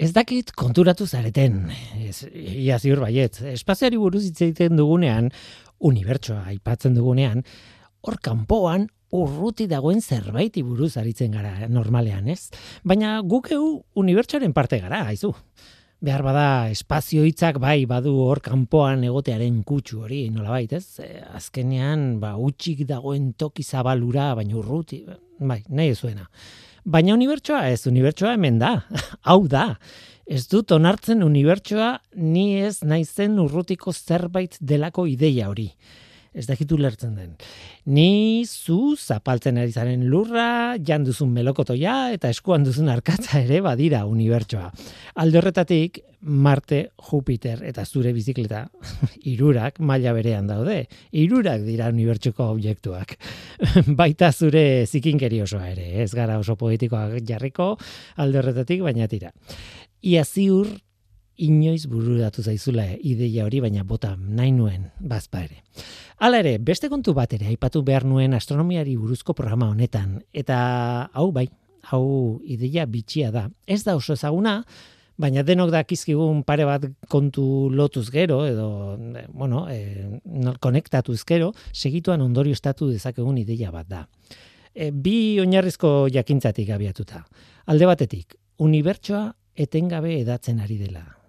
Ez dakit konturatu zareten, ez, ia ziur baiet, espaziari buruz hitz egiten dugunean, unibertsoa aipatzen dugunean, hor kanpoan urruti dagoen zerbaiti buruz aritzen gara normalean, ez? Baina guk eu unibertsoaren parte gara, haizu. Behar bada espazio hitzak bai badu hor kanpoan egotearen kutsu hori, nolabait, ez? E, azkenean, ba, utxik dagoen toki zabalura, baina urruti, bai, nahi zuena. Baina unibertsoa ez, unibertsoa hemen da. Hau da. Ez dut onartzen unibertsoa ni ez naizen urrutiko zerbait delako ideia hori ez dakitu lertzen den. Ni zu zapaltzen ari zaren lurra, jan duzun melokotoia eta eskuan duzun arkatza ere badira unibertsoa. Alde horretatik, Marte, Jupiter eta zure bizikleta irurak maila berean daude. Irurak dira unibertsuko objektuak. Baita zure zikinkeri osoa ere, ez gara oso poetikoak jarriko alde horretatik, baina tira. Ia ziur inoiz bururatu zaizula ideia hori, baina bota nahi nuen bazpa ere. Hala ere, beste kontu bat ere, aipatu behar nuen astronomiari buruzko programa honetan, eta hau bai, hau ideia bitxia da. Ez da oso ezaguna, baina denok dakizkigun pare bat kontu lotuz gero, edo, bueno, e, konektatuz gero, segituan ondorio estatu dezakegun ideia bat da. E, bi oinarrizko jakintzatik abiatuta. Alde batetik, unibertsoa etengabe edatzen ari dela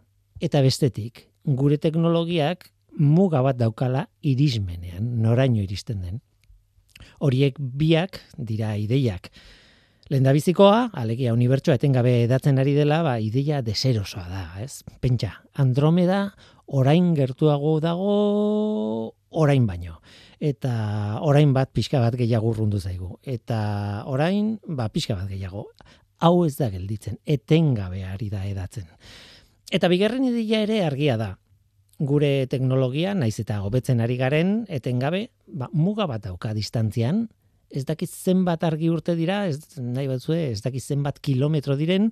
eta bestetik gure teknologiak muga bat daukala irismenean, noraino iristen den. Horiek biak dira ideiak. Lendabizikoa, alegia unibertsoa etengabe edatzen ari dela, ba, ideia deserosoa da, ez? Pentsa, Andromeda orain gertuago dago orain baino. Eta orain bat pixka bat gehiago urrundu zaigu. Eta orain, ba, pixka bat gehiago. Hau ez da gelditzen, etengabe ari da edatzen. Eta bigarren ideia ere argia da. Gure teknologia, naiz eta hobetzen ari garen, etengabe, ba, muga bat dauka distantzian, ez dakiz zenbat argi urte dira, ez nahi batzue, ez dakiz zenbat kilometro diren,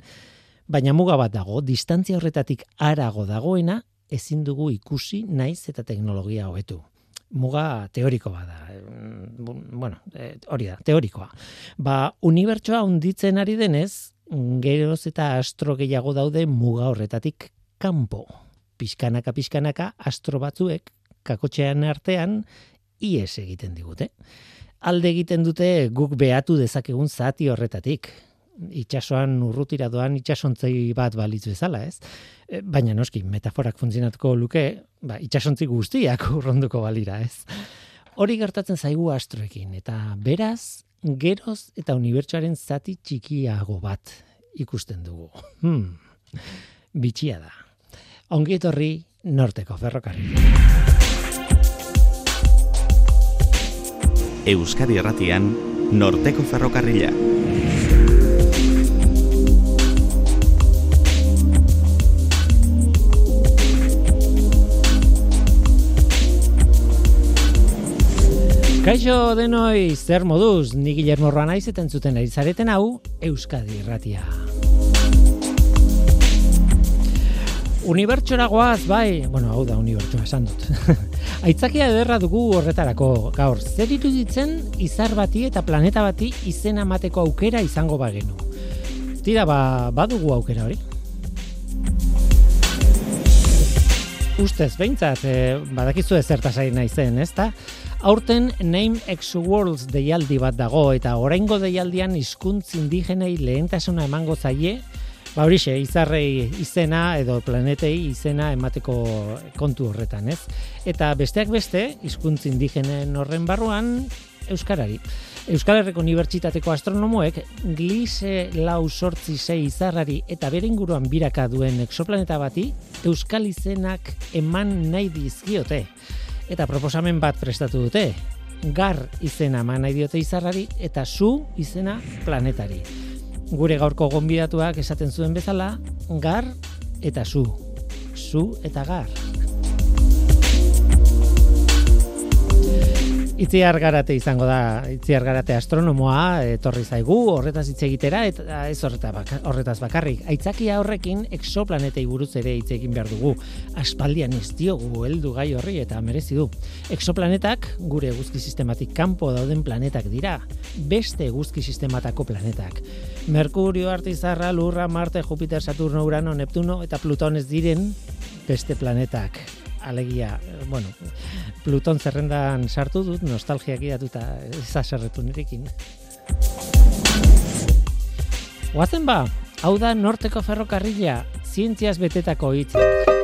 baina muga bat dago, distantzia horretatik arago dagoena, ezin dugu ikusi naiz eta teknologia hobetu. Muga teoriko bada. Bueno, eh, hori da, teorikoa. Ba, unibertsoa unditzen ari denez, geroz eta astro gehiago daude muga horretatik kanpo. Piskanaka piskanaka astro batzuek kakotxean artean ies egiten digute. Alde egiten dute guk behatu dezakegun zati horretatik. Itxasoan urrutira doan itxasontzei bat balitz bezala, ez? E, baina noski, metaforak funtzionatuko luke, ba, itxasontzi guztiak urronduko balira, ez? Hori gertatzen zaigu astroekin, eta beraz, geroz eta unibertsuaren zati txikiago bat ikusten dugu. Hmm. Bitxia da. Ongi etorri norteko ferrokarri. Euskadi Erratian norteko ferrokarrila. Kaixo denoi zer moduz, ni Guillermo Roa naiz eta entzuten ari zareten hau Euskadi Irratia. Unibertsora goaz, bai, bueno, hau da unibertsua esan dut. Aitzakia ederra dugu horretarako, gaur, zer ditzen izar bati eta planeta bati izena mateko aukera izango bagenu. Tira, ba, badugu aukera hori. Ustez, behintzat, eh, badakizu ezertaz ari naizen, ez da? Aurten Name X Worlds deialdi bat dago eta oraingo deialdian hizkuntz indigenei lehentasuna emango zaie, ba horixe, izarrei izena edo planetei izena emateko kontu horretan, ez? Eta besteak beste, hizkuntz indigenen horren barruan euskarari. Euskal Herriko Unibertsitateko astronomoek glise lau sortzi sei izarrari eta bere inguruan biraka duen exoplaneta bati euskal izenak eman nahi dizkiote eta proposamen bat prestatu dute. Gar izena eman nahi diote izarrari eta zu izena planetari. Gure gaurko gonbidatuak esaten zuen bezala, gar eta zu. Zu eta gar. Itziar garate izango da, itziar garate astronomoa, etorri zaigu, horretaz hitz egitera, eta ez horretaz bakarrik. Aitzakia horrekin, exoplanetei buruz ere hitz egin behar dugu. Aspaldian ez diogu heldu gai horri eta merezi du. Exoplanetak, gure guzki sistematik kanpo dauden planetak dira. Beste guzki sistematako planetak. Merkurio, Artizarra, Lurra, Marte, Jupiter, Saturno, Urano, Neptuno eta Pluton ez diren beste planetak alegia, bueno, Pluton zerrendan sartu dut, nostalgiak idatuta ezaserretu nirekin. Oazen ba, hau da norteko ferrokarrila, zientziaz betetako hitz.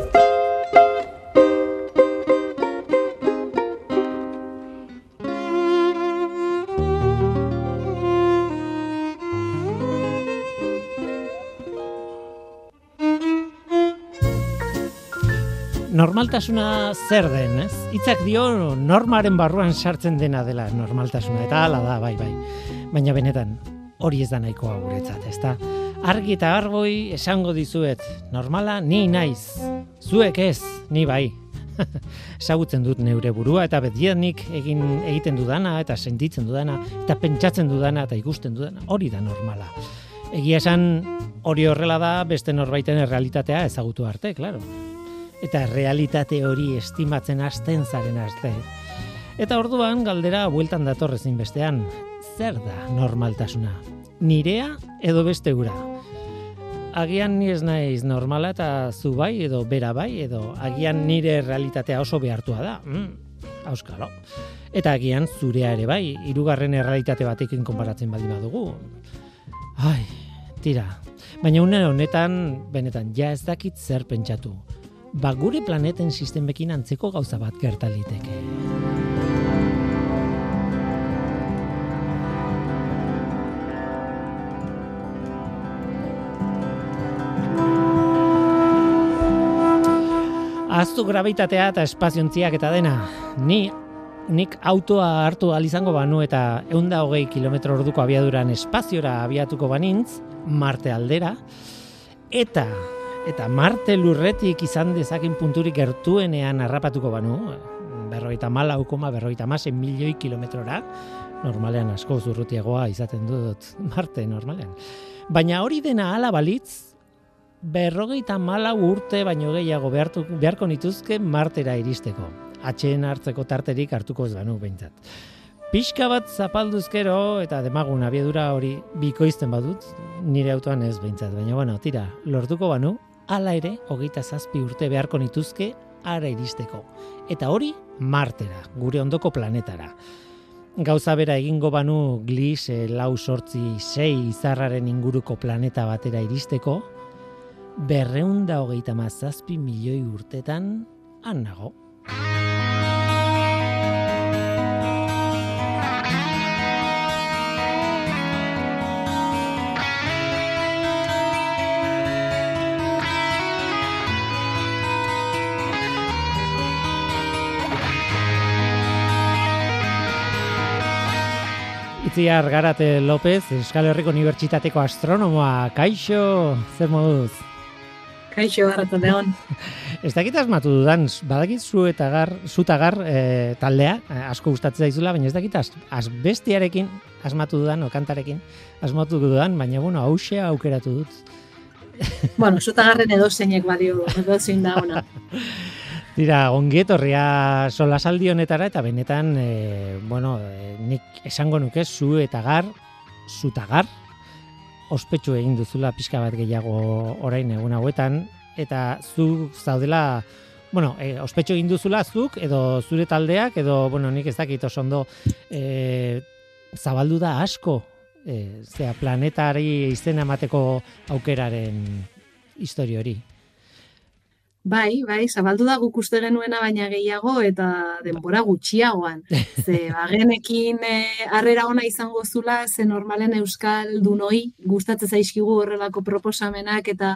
Normaltasuna zer den, ez? Hitzak dio normaren barruan sartzen dena dela normaltasuna eta hala da, bai, bai. Baina benetan hori ez da nahikoa guretzat, ezta? Argi eta argoi esango dizuet, normala ni naiz. Zuek ez, ni bai. Ezagutzen dut neure burua eta betianik egin egiten dudana eta sentitzen dudana eta pentsatzen dudana eta ikusten dudana, hori da normala. Egia esan hori horrela da beste norbaiten realitatea ezagutu arte, claro eta realitate hori estimatzen hasten zaren arte. Eta orduan galdera bueltan datorrezin bestean, zer da normaltasuna? Nirea edo beste ura? Agian ni ez naiz normala eta zu bai edo bera bai edo agian nire realitatea oso behartua da. Mm, auskalo. Eta agian zurea ere bai, hirugarren errealitate batekin konparatzen badi badugu. Ai, tira. Baina une honetan, benetan, ja ez dakit zer pentsatu ba gure planeten sistemekin antzeko gauza bat gerta liteke. Aztu gravitatea eta espaziontziak eta dena. Ni nik autoa hartu izango banu eta eunda hogei kilometro orduko abiaduran espaziora abiatuko banintz, Marte aldera, eta eta Marte lurretik izan dezakin punturik gertuenean harrapatuko banu, berroita mala ukoma, berroita masen milioi kilometrora, normalean asko zurrutiagoa izaten dut Marte normalean. Baina hori dena ala balitz, berrogeita mala urte baino gehiago behartu, beharko nituzke Martera iristeko. Atxeen hartzeko tarterik hartuko ez banu behintzat. Pixka bat zapalduzkero eta demagun abiedura hori bikoizten badut, nire autoan ez behintzat. Baina bueno, tira, lortuko banu, hala ere, hogeita zazpi urte beharko nituzke ara iristeko. Eta hori, martera, gure ondoko planetara. Gauza bera egingo banu glis e, lau sortzi sei izarraren inguruko planeta batera iristeko, berreunda hogeita mazazpi milioi urtetan, han nago. Itziar Garate López, Euskal Herriko Unibertsitateko astronomoa. Kaixo, zer moduz? Kaixo, garratu deon. Ez dakit asmatu dudan, badakit zu eta gar, zu gar e, taldea, eh, asko gustatzen zaizula, baina ez dakit az, azbestiarekin asmatu dudan, okantarekin asmatu dudan, baina bueno, hause aukeratu dut. Bueno, zu garren edo zeinek badio, edo zein da ona. Dira, ongiet horria solasaldi honetara eta benetan, e, bueno, e, nik esango nuke zu eta gar, zu eta gar, ospetsu egin duzula pixka bat gehiago orain egun hauetan, eta zu zaudela, bueno, e, ospetsu egin duzula zuk, edo zure taldeak, edo, bueno, nik ez dakit oso ondo, e, zabaldu da asko, e, zera, planetari izena emateko aukeraren histori hori. Bai, bai, zabaldu da guk uste genuena baina gehiago eta denbora gutxiagoan. Ze bagenekin eh, harrera ona izango zula, ze normalen euskal dunoi gustatzen zaizkigu horrelako proposamenak eta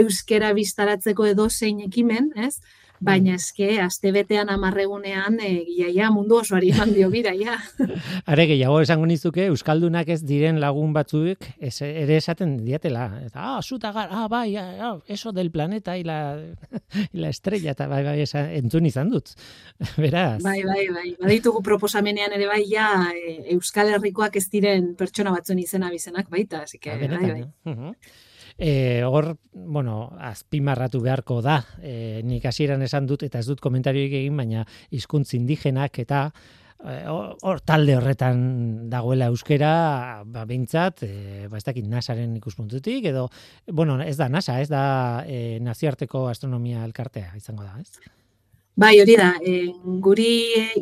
euskera biztaratzeko edo zein ekimen, ez? Baina eske astebetean 10 egunean egia mundu osoari eman dio bira ja. Are gehiago esango nizuke euskaldunak ez diren lagun batzuek ere esaten diatela. Eta ah, suta gar, ah bai, ah, eso del planeta y la y la estrella ta bai bai esa entzun izan dut. Beraz. Bai, bai, bai. Baditugu proposamenean ere bai ja e, Euskal Herrikoak ez diren pertsona batzuen izena bizenak baita, así que ah, bai, bai. E, hor, bueno, azpimarratu beharko da, e, nik hasieran esan dut, eta ez dut komentarioik egin, baina hizkuntz indigenak eta eh, hor talde horretan dagoela euskera, ba, bintzat, e, ba, ez dakit nasaren ikuspuntutik, edo, bueno, ez da nasa, ez da e, naziarteko astronomia elkartea, izango da, ez? Bai, hori da, e, guri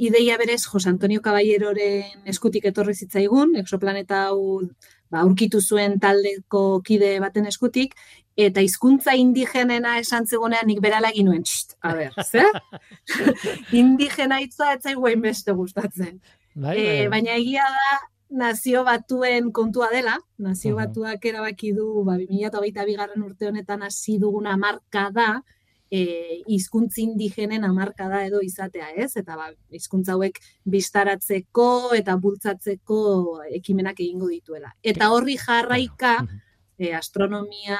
ideia berez, Jos Antonio Caballeroren eskutik etorri zitzaigun, exoplaneta hau ba, aurkitu zuen taldeko kide baten eskutik, eta hizkuntza indigenena esan zegonean nik berala egin nuen, a ber, ze? Indigena hitza ez zaiguen beste gustatzen. Bai, bai, bai. baina egia da, nazio batuen kontua dela, nazio batuak erabaki du, ba, 2008 bigarren urte honetan hasi duguna marka da, e, izkuntz indigenen amarkada edo izatea, ez? Eta ba, izkuntza hauek biztaratzeko eta bultzatzeko ekimenak egingo dituela. Eta horri jarraika, e, astronomia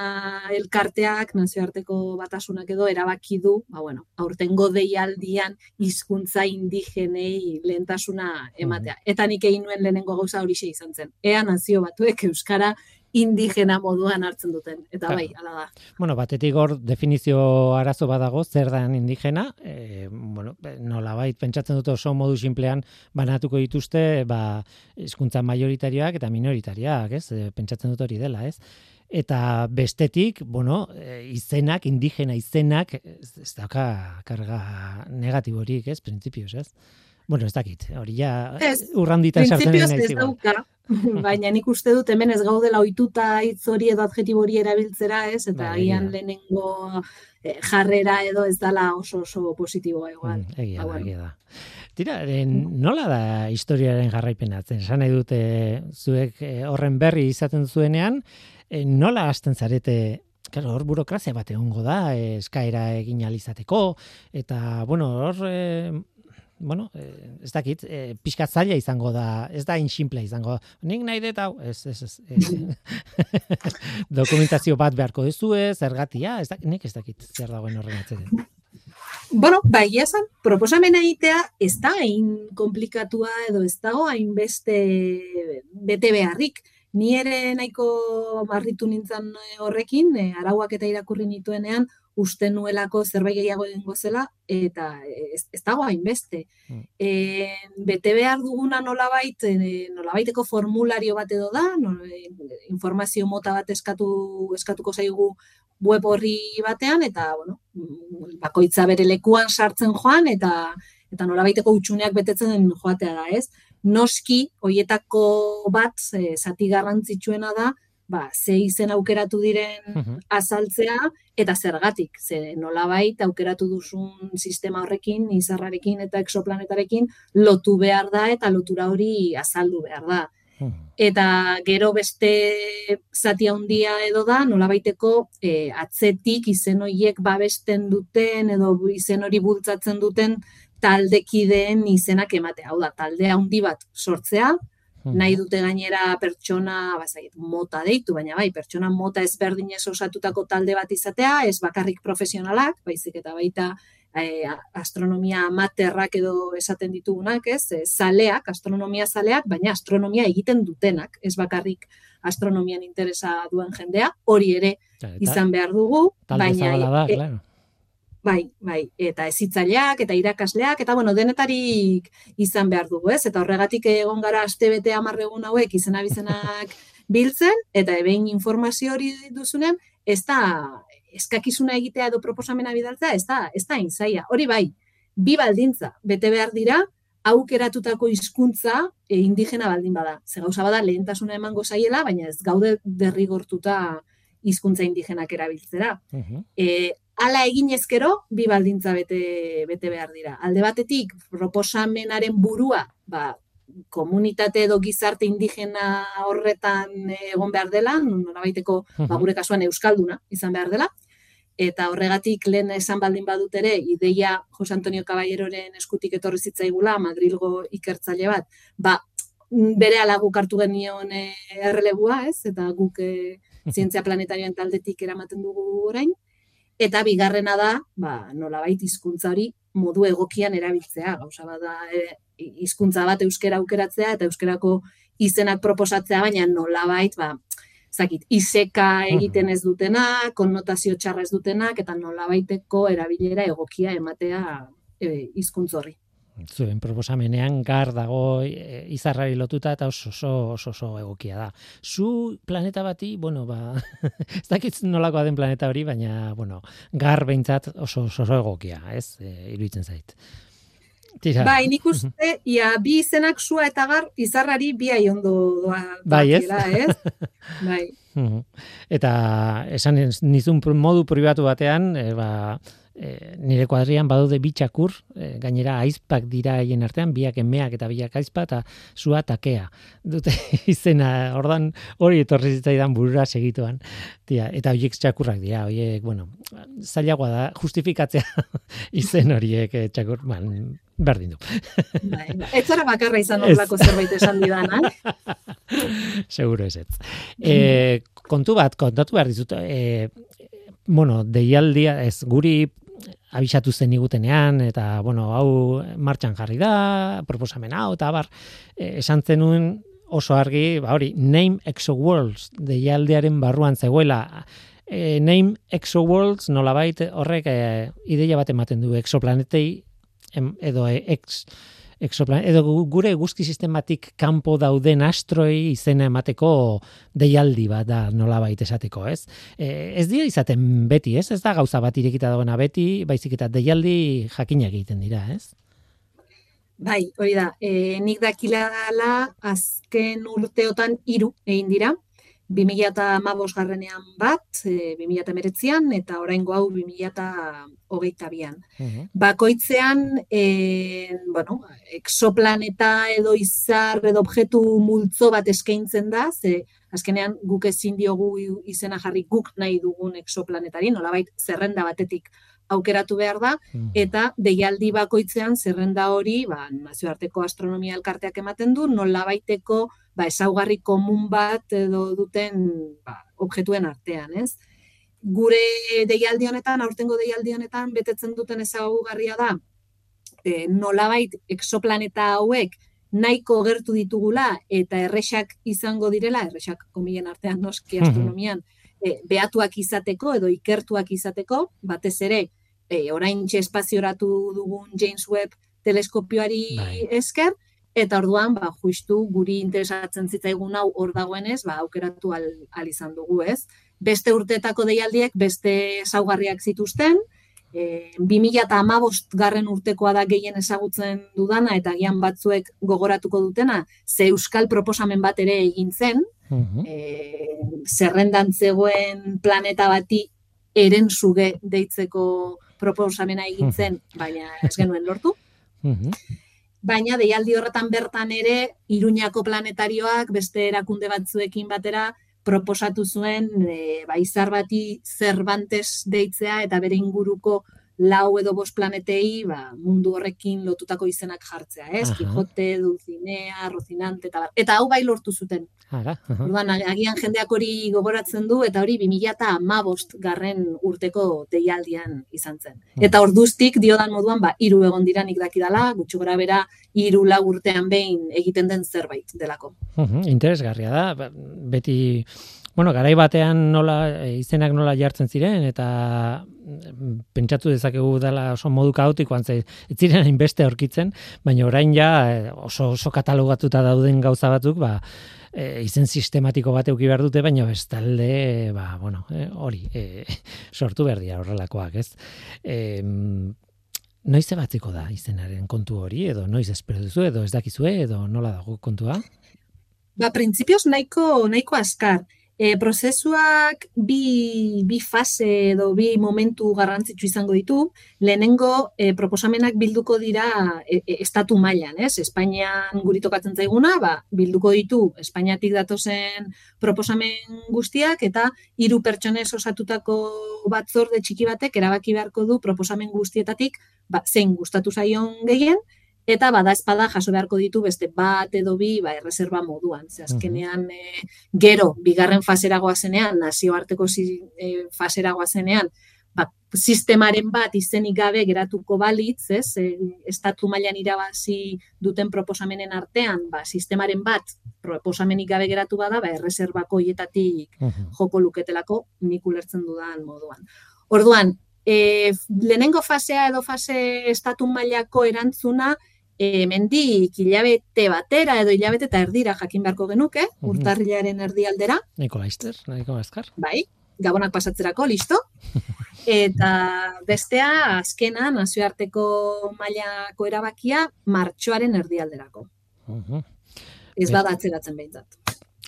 elkarteak, nazioarteko batasunak edo, erabaki du, ba, bueno, aurtengo deialdian hizkuntza indigenei lehentasuna ematea. Eta nik egin nuen lehenengo gauza hori izan zen. Ea nazio batuek Euskara indigena moduan hartzen duten. Eta bai, ala da. Bueno, batetik hor definizio arazo badago, zer da indigena, e, bueno, nola bai, pentsatzen dut oso modu simplean banatuko dituzte, ba, eskuntza majoritarioak eta minoritariak, ez? E, pentsatzen dut hori dela, ez? Eta bestetik, bueno, e, izenak, indigena izenak, ez, dauka karga negatiborik, ez? Printzipioz, ez? Bueno, ez dakit, hori ja urranditan sartzen nahi ez dauka, baina nik uste dut hemen ez gaudela ohituta hitz hori edo adjetibo hori erabiltzera, ez? Eta bai, agian lehenengo eh, jarrera edo ez dala oso oso positiboa igual. Mm, egia da, egia da. Tira, nola da historiaren jarraipenatzen? Esan nahi dute zuek eh, horren berri izaten zuenean, eh, nola hasten zarete Claro, hor burokrazia bat egongo da, eskaera egin alizateko, eta, bueno, hor bueno, eh, ez dakit, eh, pixkat zaila izango da, ez da inximple izango, nik nahi dut hau, ez, ez, ez, dokumentazio bat beharko duzu ez, zergatia, ez dakit, nik ez dakit zer dagoen horren atzede. Bueno, bai, esan, proposamena egitea ez da hain komplikatua edo ez dago hainbeste bete beharrik. Ni ere nahiko barritu nintzen horrekin, eh, arauak eta irakurri nituenean, uste nuelako zerbait gehiago egingo zela eta ez, ez dago hainbeste. Mm. E, bete behar duguna nolabait, e, nolabaiteko formulario bat edo da, no, e, informazio mota bat eskatu eskatuko zaigu web horri batean eta bueno, bakoitza bere lekuan sartzen joan eta eta nolabaiteko utxuneak betetzen joatea da, ez? Noski hoietako bat e, zati garrantzitsuena da ba, ze izen aukeratu diren azaltzea, eta zergatik, ze nolabait aukeratu duzun sistema horrekin, izarrarekin eta exoplanetarekin lotu behar da eta lotura hori azaldu behar da. Eta gero beste zati handia edo da, nolabaiteko e, atzetik izen horiek babesten duten edo izen hori bultzatzen duten taldekideen izenak ematea. Hau da, talde handi bat sortzea, Hmm. nahi dute gainera pertsona, bazait, mota deitu, baina bai, pertsona mota ezberdinez osatutako talde bat izatea, ez bakarrik profesionalak, baizik eta baita e, astronomia amaterrak edo esaten ditugunak, ez, e, zaleak, astronomia zaleak, baina astronomia egiten dutenak, ez bakarrik astronomian interesa duen jendea, hori ere izan behar dugu, baina... Da, e, Bai, bai, eta ezitzaileak eta irakasleak eta bueno, denetarik izan behar dugu, ez? Eta horregatik egon gara astebete 10 egun hauek izena bizenak biltzen eta ebein informazio hori duzunean, ez da eskakizuna egitea edo proposamena bidaltzea, ez da, ez da inzaia. Hori bai, bi baldintza bete behar dira aukeratutako hizkuntza e, indigena baldin bada. Ze gauza bada lehentasuna emango zaiela, baina ez gaude derrigortuta hizkuntza indigenak erabiltzera. Uh Hala egin ezkero, bi baldintza bete, bete behar dira. Alde batetik, proposamenaren burua, ba, komunitate edo gizarte indigena horretan egon behar dela, nora baiteko, ba, gure kasuan euskalduna izan behar dela. eta horregatik lehen esan baldin badut ere, ideia Jose Antonio Caballeroren eskutik etorri zitzaigula, Madrilgo ikertzaile bat, ba, bere alaguk hartu genion e, errelebua, ez? Eta guk e, zientzia planetarioen taldetik eramaten dugu orain. Eta bigarrena da, ba, nolabait hizkuntza hori modu egokian erabiltzea, gauza bada e, hizkuntza bat euskera aukeratzea eta euskerako izenak proposatzea, baina nolabait, ba, zakit, iseka egiten ez dutena, konnotazio txarra ez dutenak, eta nolabaiteko erabilera egokia ematea e, hizkuntz horri zuen proposamenean gar dago e, izarrari lotuta eta oso oso oso, oso egokia da. Zu planeta bati, bueno, ba, ez dakit nolakoa den planeta hori, baina, bueno, gar behintzat oso oso, egokia, ez, e, iruditzen zait. Tira. Bai, nik uste, ia, bi izenak sua eta gar, izarrari bi ondo doa. Bai, ez? ez? bai. Eta esan nizun modu pribatu batean, e, ba, e, nire kuadrian badude bitxakur, e, gainera aizpak dira haien artean, biak emeak eta biak aizpa, eta zua takea. Dute izena, ordan hori etorri zitzaidan burura segituan. Tia, eta horiek txakurrak dira, horiek, bueno, zailagoa da, justifikatzea izen horiek e, txakur, man, berdin du. Bai, bai. ez zara bakarra izan horlako zerbait esan didana. Seguro ez ez. E, kontu bat, kontatu behar dizut, e, bueno, deialdia, ez, guri abisatu zen igutenean, eta, bueno, hau martxan jarri da, proposamen hau, eta bar, e, esan zenuen oso argi, ba, hori, Name Exo Worlds, deialdearen barruan zegoela, e, Name Exo Worlds, nola horrek e, ideia bat ematen du, exoplanetei, em, edo e, ex, exoplan edo gure guzki sistematik kanpo dauden astroi izena emateko deialdi bat da nolabait esateko, ez? E, ez dira izaten beti, ez? Ez da gauza bat irekita dagoena beti, baizik eta deialdi jakinak egiten dira, ez? Bai, hori da. E, nik dakila dela azken urteotan hiru egin dira. 2000 garrenean bat, e, 2000 eta oraingo hau 2000 bian. Bakoitzean, e, bueno, exoplaneta edo izar edo objektu multzo bat eskaintzen da, ze azkenean guk ezin diogu izena jarri guk nahi dugun exoplanetari, nolabait zerrenda batetik aukeratu behar da, eta deialdi bakoitzean zerrenda hori, ba, nazioarteko astronomia elkarteak ematen du, nolabaiteko ba, esaugarri komun bat edo duten ba, objektuen artean, ez? Gure deialdi honetan, aurtengo deialdi honetan, betetzen duten ezaugarria da, e, nolabait exoplaneta hauek nahiko gertu ditugula eta erresak izango direla, erresak komilen artean noski astronomian, e, behatuak izateko edo ikertuak izateko, batez ere, e, orain espazioratu dugun James Webb teleskopioari bai. esker, Eta orduan, ba, justu guri interesatzen zitzaigun hau hor dagoenez, ba, aukeratu al, al izan dugu, ez? Beste urteetako deialdiek, beste saugarriak zituzten, e, 2008 garren urtekoa da gehien ezagutzen dudana, eta gian batzuek gogoratuko dutena, ze euskal proposamen bat ere egin zen, e, zerrendan zegoen planeta bati eren zuge deitzeko proposamena egin zen, baina ez genuen lortu baina deialdi horretan bertan ere Iruñako planetarioak beste erakunde batzuekin batera proposatu zuen e, ba, izar bati Cervantes deitzea eta bere inguruko lau edo bost planetei ba, mundu horrekin lotutako izenak jartzea, ez? Quijote, Dulcinea, Rocinante, eta, eta hau bai lortu zuten. Ara, Orduan, agian jendeak hori gogoratzen du, eta hori 2000 eta amabost garren urteko deialdian izan zen. Eta orduztik, diodan moduan, ba, iru egon dira nik dakidala, gutxu gora bera, iru lau urtean behin egiten den zerbait delako. interesgarria da, ba, beti Bueno, garai batean nola izenak nola jartzen ziren eta pentsatu dezakegu dela oso modu kaotikoan ze ez ziren hainbeste aurkitzen, baina orain ja e, oso oso katalogatuta dauden gauza batzuk, ba e, izen sistematiko bat eduki behar dute, baina bestalde, ba, bueno, hori, e, sortu behar dira horrelakoak, ez? E, noiz ebatziko da izenaren kontu hori, edo noiz espero duzu, edo ez dakizue, edo nola dago kontua? Ba, printzipioz nahiko, nahiko askar E, prozesuak bi, bi fase edo bi momentu garrantzitsu izango ditu. Lehenengo e, proposamenak bilduko dira e, e, estatu mailan, ez? Espainian guri tokatzen zaiguna, ba, bilduko ditu Espainiatik datozen proposamen guztiak eta hiru pertsonez osatutako batzorde txiki batek erabaki beharko du proposamen guztietatik ba, zein gustatu zaion gehien eta bada espada jaso beharko ditu beste bat edo bi ba erreserba moduan. Ze azkenean e, gero bigarren faseragoa zenean, nazioarteko zi, e, faseragoa zenean, ba, sistemaren bat izenik gabe geratuko balitz, ez? E, estatu mailan irabazi duten proposamenen artean, ba, sistemaren bat proposamenik gabe geratu bada, ba, erreserbako hietatik joko luketelako nik ulertzen dudan moduan. Orduan, e, lehenengo fasea edo fase estatu mailako erantzuna, e, mendik hilabete batera edo hilabete eta erdira jakin beharko genuke, mm urtarrilaren erdialdera. Niko laizter, niko azkar. Bai, gabonak pasatzerako, listo. Eta bestea, azkena, nazioarteko mailako erabakia, martxoaren erdialderako. Uh Ez bada atzeratzen behintzat.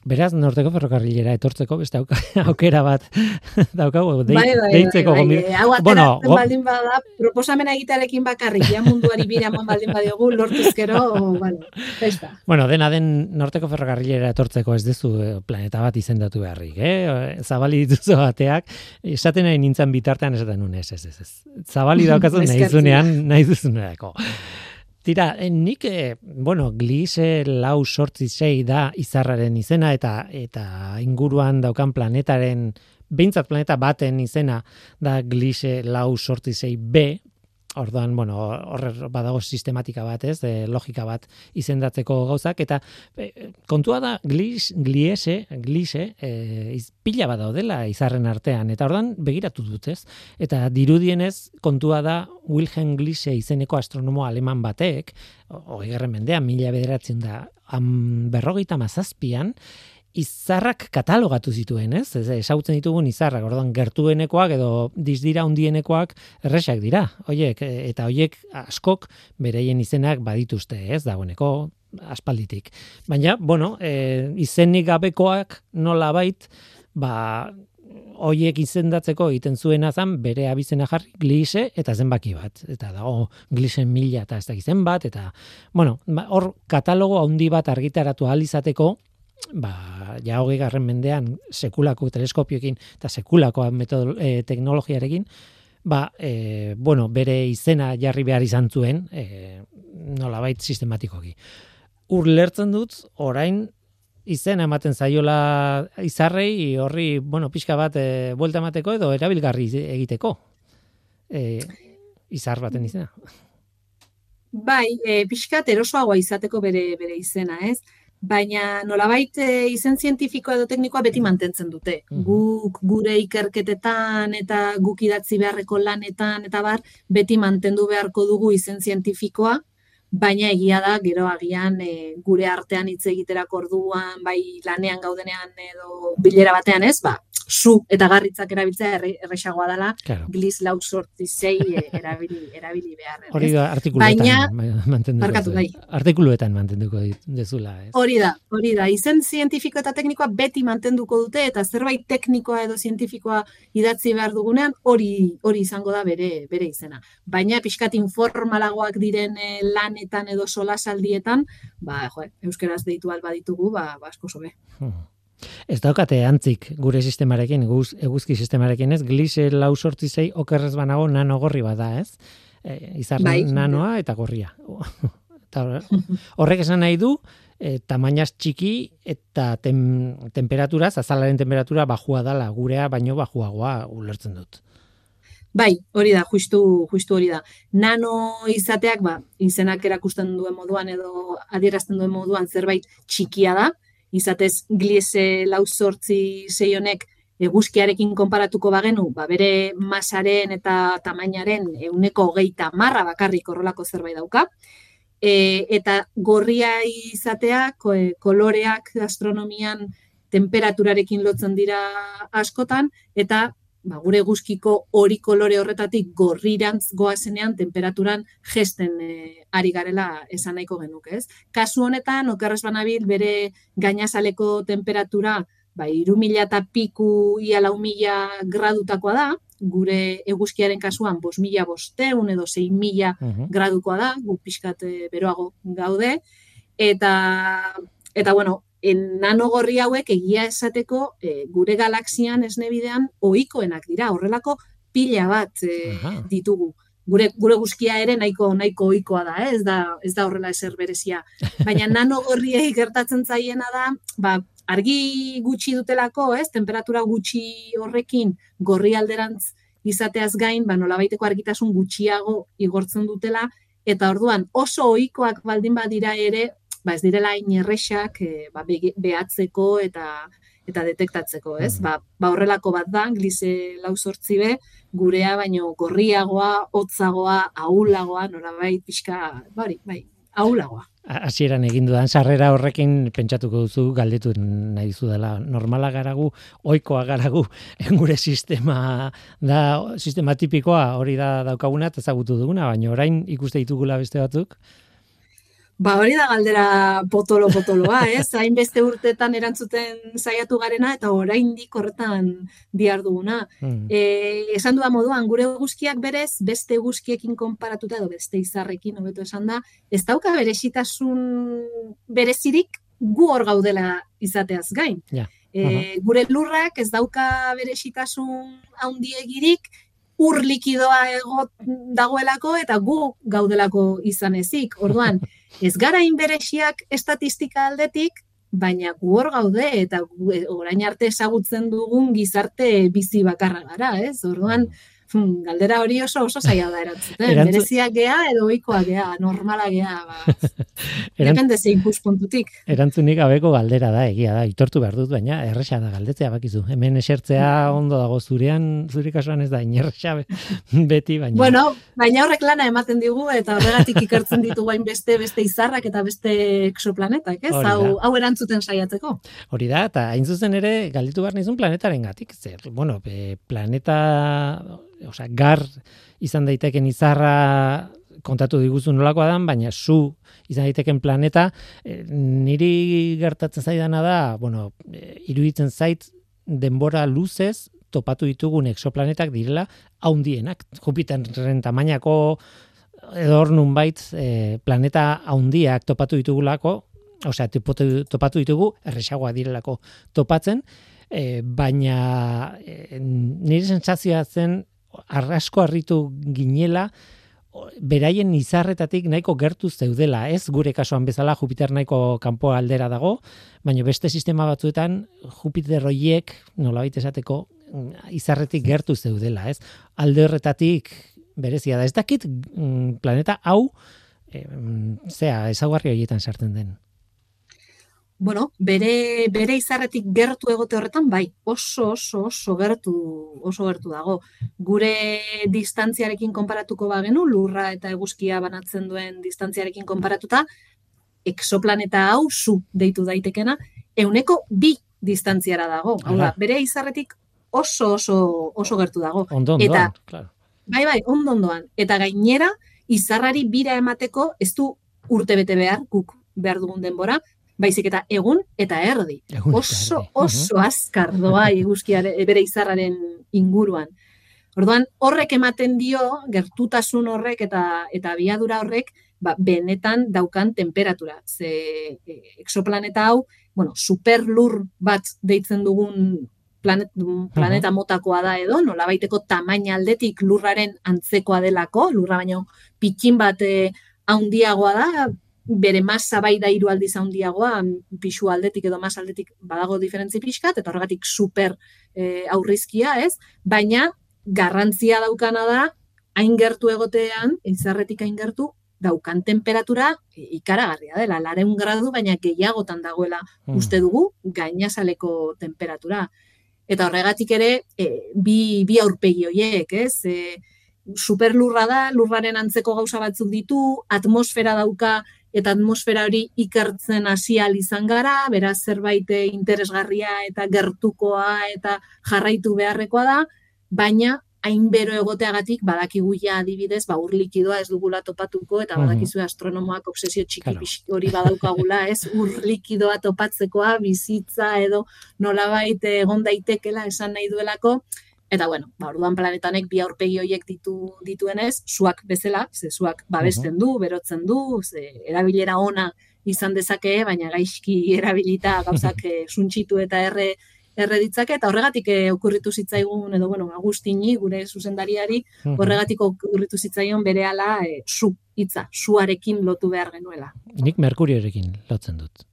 Beraz, norteko ferrokarrilera etortzeko beste aukera bat daukagu de, bai, bai, deitzeko bai, bai, Hau bueno, go... baldin bada, proposamena egitearekin bakarrik, ja munduari bira baldin badiogu, lortuzkero, bueno, festa. Bueno, dena den norteko ferrokarrilera etortzeko ez duzu eh, planeta bat izendatu beharrik, eh? Zabali dituzu bateak, esaten nahi nintzen bitartean esaten nuen, ez, ez, ez. Zabali daukazun nahi zunean, nahi duzuneako. Tira, eh, nik, eh, bueno, glise lau sortzi zei da izarraren izena eta eta inguruan daukan planetaren, behintzat planeta baten izena da glise lau sortzi zei B, Orduan, bueno, horre badago sistematika bat, ez, de, logika bat izendatzeko gauzak, eta e, kontua da, glis, gliese, glise, e, pila bat daudela izarren artean, eta orduan begiratu dut, ez? Eta dirudienez, kontua da, Wilhelm Glise izeneko astronomo aleman batek, hori garren mendean, mila bederatzen da, berrogeita mazazpian, izarrak katalogatu zituen, ez? Ez esautzen ditugun izarrak, orduan gertuenekoak edo dizdira hundienekoak erresak dira. Hoiek eta hoiek askok bereien izenak badituzte, ez? Dagoeneko aspalditik. Baina, bueno, e, izenik gabekoak nola bait, ba, hoiek izendatzeko egiten zuena zan bere abizena jarri glise eta zenbaki bat. Eta dago glisen mila eta ez da izen bat, eta, bueno, ba, hor katalogo handi bat argitaratu alizateko, ba, ja hogei garren mendean sekulako teleskopioekin eta sekulako metodo, e, teknologiarekin, ba, e, bueno, bere izena jarri behar izan zuen, e, nolabait sistematikoki. Ur lertzen dut, orain, izena ematen zaiola izarrei, horri, bueno, pixka bat, e, buelta emateko edo erabilgarri egiteko. E, izar baten izena. Bai, e, pixkat erosoagoa izateko bere, bere izena, ez? Baina nolabait e, izen zientifikoa edo teknikoa beti mantentzen dute. Mhm. Guk gure ikerketetan eta guk idatzi beharreko lanetan eta bar beti mantendu beharko dugu izen zientifikoa, baina egia da gero agian e, gure artean hitz egiterako orduan bai lanean gaudenean edo bilera batean ez, ba zu eta garritzak erabiltzea erresagoa dela, claro. gliz lau sortzi zei eh, erabili, erabili behar. Hori da, artikuluetan mantenduko bai. Artikuluetan mantenduko dezula. Ez? Hori da, hori da. Izen zientifiko eta teknikoa beti mantenduko dute, eta zerbait teknikoa edo zientifikoa idatzi behar dugunean, hori hori izango da bere bere izena. Baina pixkat informalagoak diren eh, lanetan edo solasaldietan, ba, jo, euskeraz deitu alba ditugu, ba, ba asko sobe. Hmm. Ez daukate antzik gure sistemarekin, guz, eguzki sistemarekin ez, glise lau sortzi zei okerrez banago nano gorri bada ez, e, izar bai, nanoa eta gorria. horrek esan nahi du, e, tamainaz txiki eta tem, temperatura, zazalaren temperatura bajua dala, gurea baino bajuagoa ulertzen dut. Bai, hori da, justu, justu hori da. Nano izateak, ba, izenak erakusten duen moduan edo adierazten duen moduan zerbait txikia da, izatez gliese lau sortzi zei honek eguzkiarekin konparatuko bagenu, ba bere masaren eta tamainaren euneko hogeita marra bakarrik horrelako zerbait dauka. E, eta gorria izatea, koloreak astronomian temperaturarekin lotzen dira askotan, eta ba, gure guzkiko hori kolore horretatik gorrirantz goazenean temperaturan gesten e, ari garela esan nahiko genuke, ez? Kasu honetan, okerrez banabil, bere gainazaleko temperatura ba, iru mila eta piku ia lau mila gradutakoa da, gure eguzkiaren kasuan bos mila bosteun edo zein mila Mhm. gradukoa da, gu pixkat eh, beroago gaude, eta, eta bueno, en nanogorri hauek egia esateko eh, gure galaxian esnebidean ohikoenak dira, horrelako pila bat Aha. ditugu. Gure, gure guzkia ere nahiko nahiko ohikoa da, eh? ez da ez da horrela ezer berezia. Baina nanogorriei gertatzen zaiena da, ba, argi gutxi dutelako, ez? Temperatura gutxi horrekin gorri alderantz izateaz gain, ba nolabaiteko argitasun gutxiago igortzen dutela eta orduan oso ohikoak baldin badira ere, ba ez direla hain erresak eh, ba, behatzeko eta eta detektatzeko, ez? Mhm. Ba, ba horrelako bat da, glize lau sortzi gurea baino gorriagoa, hotzagoa, ahulagoa, norabait pixka, bari, bai, ahulagoa. Hasieran egin dudan sarrera horrekin pentsatuko duzu galdetu nahi zu dela. Normala garagu, ohikoa garagu, gure sistema da sistema tipikoa hori da daukaguna eta ezagutu duguna, baina orain ikuste ditugula beste batzuk. Ba hori da galdera potolo-potoloa, ez? Hainbeste urtetan erantzuten saiatu garena eta oraindik horretan diar duguna. Hmm. E, esan duda moduan, gure guzkiak berez, beste guzkiekin konparatuta edo beste izarrekin, hobeto esan da, ez dauka berezitasun berezirik gu hor gaudela izateaz gain. Ja. E, gure lurrak ez dauka berezitasun handiegirik ur likidoa egot dagoelako eta gu gaudelako izan ezik. Orduan, ez gara inberesiak estatistika aldetik, baina gu hor gaude eta gu, e, orain arte ezagutzen dugun gizarte bizi bakarra gara, ez? Orduan, hmm, galdera hori oso oso zaila da erantzuten. Erantzu- Bereziak gea edo ohikoa gea, normala gea, ba, Eran- depende zein ikuspuntutik. Erantzunik gabeko galdera da, egia da, itortu behar dut, baina erresa da galdetzea bakizu. Hemen esertzea ondo dago zurean, zure kasuan ez da inerresa be- beti, baina. Bueno, baina horrek lana ematen digu eta horregatik ikertzen ditugu beste beste izarrak eta beste exoplanetak, ez? Hau, hau erantzuten saiatzeko. Hori da, eta hain zuzen ere galditu behar nizun planetaren gatik. Zer, bueno, planeta, osea, gar izan daiteken izarra kontatu diguzu nolakoa dan, baina zu izan daiteken planeta, e, niri gertatzen zaidana da, bueno, e, iruditzen zait denbora luzez topatu ditugun exoplanetak direla haundienak. Jupiterren tamainako edo hor nunbait e, planeta haundiak topatu ditugulako, osea, topatu, ditugu, erresagoa direlako topatzen, baina nire sentsazioa zen arrasko harritu ginela beraien izarretatik nahiko gertu zeudela, ez gure kasuan bezala Jupiter nahiko kanpo aldera dago, baina beste sistema batzuetan Jupiter hoiek nolabait esateko izarretik gertu zeudela, ez? Alde horretatik berezia da. Ez dakit mm, planeta hau e, zea ezaugarri horietan sartzen den. Bueno, bere, bere izarretik gertu egote horretan, bai, oso, oso, oso gertu, oso gertu dago. Gure distantziarekin konparatuko bagenu, lurra eta eguzkia banatzen duen distantziarekin konparatuta, exoplaneta hau zu deitu daitekena, euneko bi distantziara dago. Hau da, bere izarretik oso, oso, oso gertu dago. Ondo, ondo, Eta- claro. Bai, bai, ondo ondoan. Eta gainera, izarrari bira emateko ez du urte bete behar, guk behar dugun denbora, baizik eta egun eta erdi. Egun eta Oso, erdi. oso azkar doa eguzkiare, bere izarraren inguruan. Orduan, horrek ematen dio, gertutasun horrek eta eta abiadura horrek, ba, benetan daukan temperatura. Ze e, exoplaneta hau, bueno, superlur bat deitzen dugun planet, planeta motakoa da edo, nolabaiteko tamaina aldetik lurraren antzekoa delako, lurra baino pitxin bat eh, haundiagoa da, bere masa bai da hiru aldiz handiagoa, pisu aldetik edo masa aldetik badago diferentzi pixkat, eta horregatik super eh, aurrizkia, ez? Baina garrantzia daukana da, hain gertu egotean, izarretik hain gertu, daukan temperatura eh, ikaragarria dela, lareun gradu, baina gehiagotan dagoela Mm. uste dugu gainazaleko temperatura. Eta horregatik ere, e, bi, bi aurpegi horiek, ez? E, superlurra da, lurraren antzeko gauza batzuk ditu, atmosfera dauka, eta atmosfera hori ikertzen hasi izan gara, beraz zerbait eh, interesgarria eta gertukoa eta jarraitu beharrekoa da, baina hainbero egoteagatik badakigu ja adibidez ba ur likidoa ez dugula topatuko eta badakizu astronomoak obsesio txiki Claro. hori badaukagula, ez? Ur likidoa topatzekoa bizitza edo nolabait egon daitekela esan nahi duelako eta bueno, ba orduan planetanek bi aurpegi hoiek ditu dituenez, suak bezala, ze suak babesten du, berotzen du, ze erabilera ona izan dezake, baina gaizki erabilita gauzak eh, suntsitu eta erre erre ditzake eta horregatik eh, okurritu zitzaigun edo bueno, Agustini gure zuzendariari horregatik okurritu zitzaion berehala e, su hitza, suarekin lotu behar genuela. Nik Merkuriorekin lotzen dut.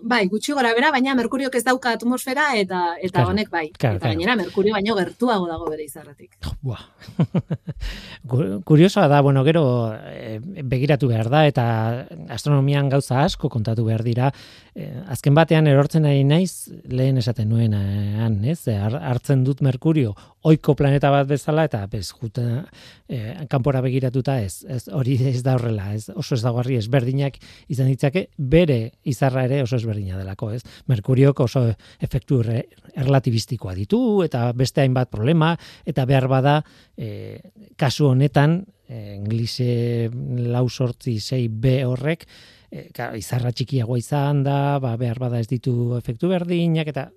Bai, gutxi gora bera, baina Merkuriok ez dauka atmosfera eta eta Claro, honek bai. claro, eta claro. gainera Merkurio baino gertuago dago bere izarretik. Buah. Ku- Kuriosoa da, bueno, gero eh, begiratu behar da eta astronomian gauza asko kontatu behar dira. Eh, azken batean erortzen ari naiz lehen esaten nuenan, ez? Eh, har- hartzen dut Merkurio oiko planeta bat bezala eta bez juta eh, kanpora begiratuta ez. Ez hori ez da horrela, ez? Oso ez dagoarri ezberdinak izan ditzake bere izarra ere oso ezberdina delako, ez? Merkuriok oso efektu erlatibistikoa ditu eta beste hainbat problema eta behar bada e, kasu honetan e, inglise lau sortzi sei B horrek e, izarra txikiagoa izan da, ba, behar bada ez ditu efektu berdinak eta